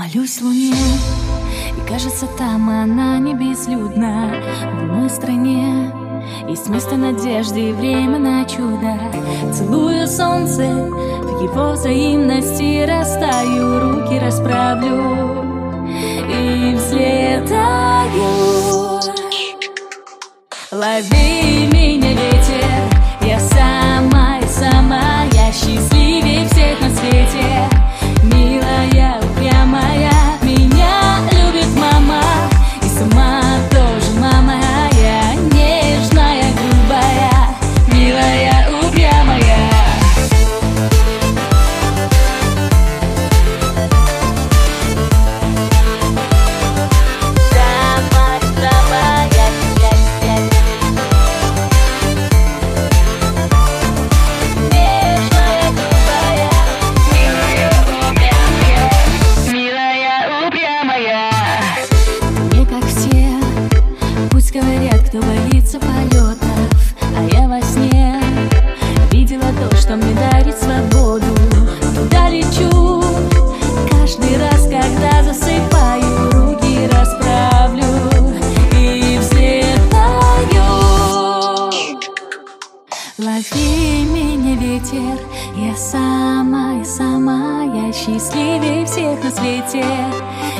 Молюсь луне, и кажется, там она не безлюдна В иной стране есть место надежды и время на чудо. Целую солнце, в его взаимности растаю Руки расправлю и взлетаю Лови меня, ветер, я самая, Лови меня, ветер, я самая, самая счастливее всех на свете.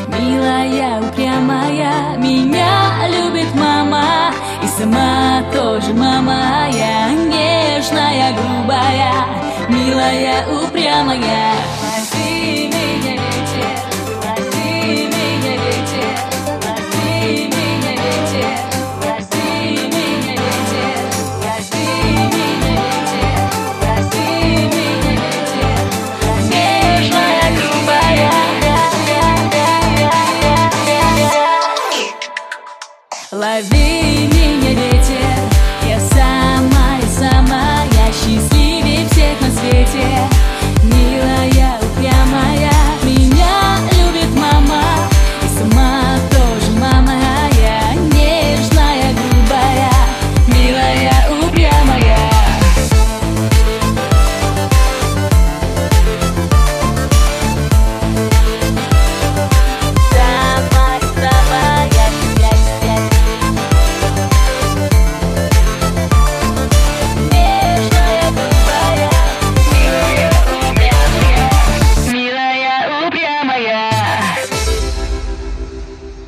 Милая, упрямая, меня любит мама, и сама тоже мама, я нежная, грубая, милая, упрямая. La.